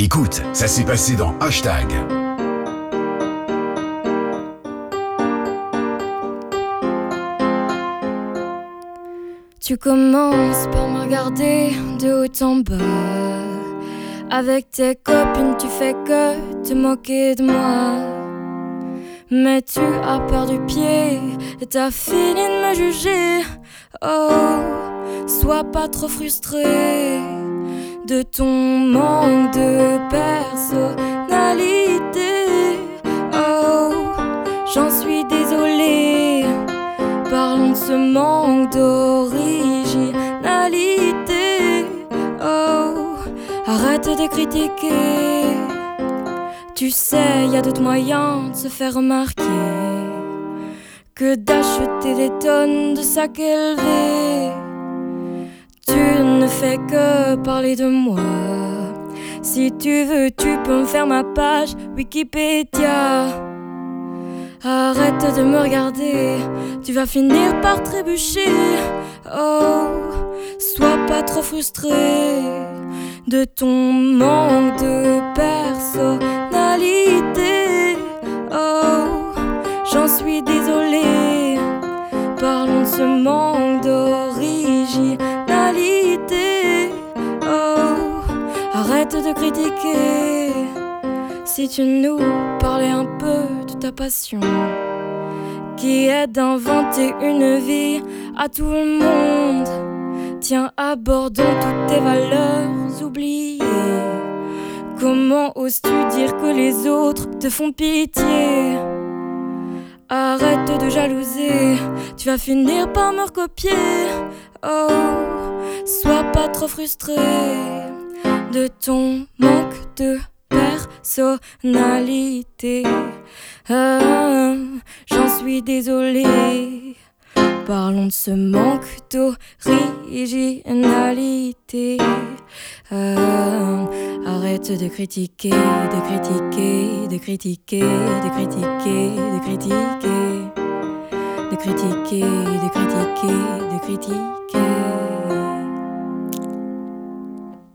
Écoute, ça s'est passé dans Hashtag. Tu commences par me regarder de haut en bas. Avec tes copines, tu fais que te moquer de moi. Mais tu as perdu pied et t'as fini de me juger. Oh, sois pas trop frustré de ton manque de personnalité. Oh, j'en suis désolée. Parlons de ce manque d'originalité. Oh, arrête de critiquer. Tu sais, y a d'autres moyens de se faire remarquer que d'acheter des tonnes de sacs élevés. Que parler de moi. Si tu veux, tu peux me faire ma page Wikipédia. Arrête de me regarder, tu vas finir par trébucher. Oh, sois pas trop frustré de ton manque de personnalité. Oh, j'en suis désolée. Parlons de ce manque arrête de critiquer. Si tu nous parlais un peu de ta passion, qui est d'inventer une vie à tout le monde. Tiens, abordons toutes tes valeurs oubliées. Comment oses-tu dire que les autres te font pitié? Arrête de jalouser, tu vas finir par me recopier. Oh, sois pas trop frustré de ton manque de personnalité. Ah, J'en suis désolée. Parlons de ce manque d'originalité. Ah, arrête de critiquer, de critiquer, de critiquer, de critiquer, de critiquer, de critiquer, de critiquer, de critiquer.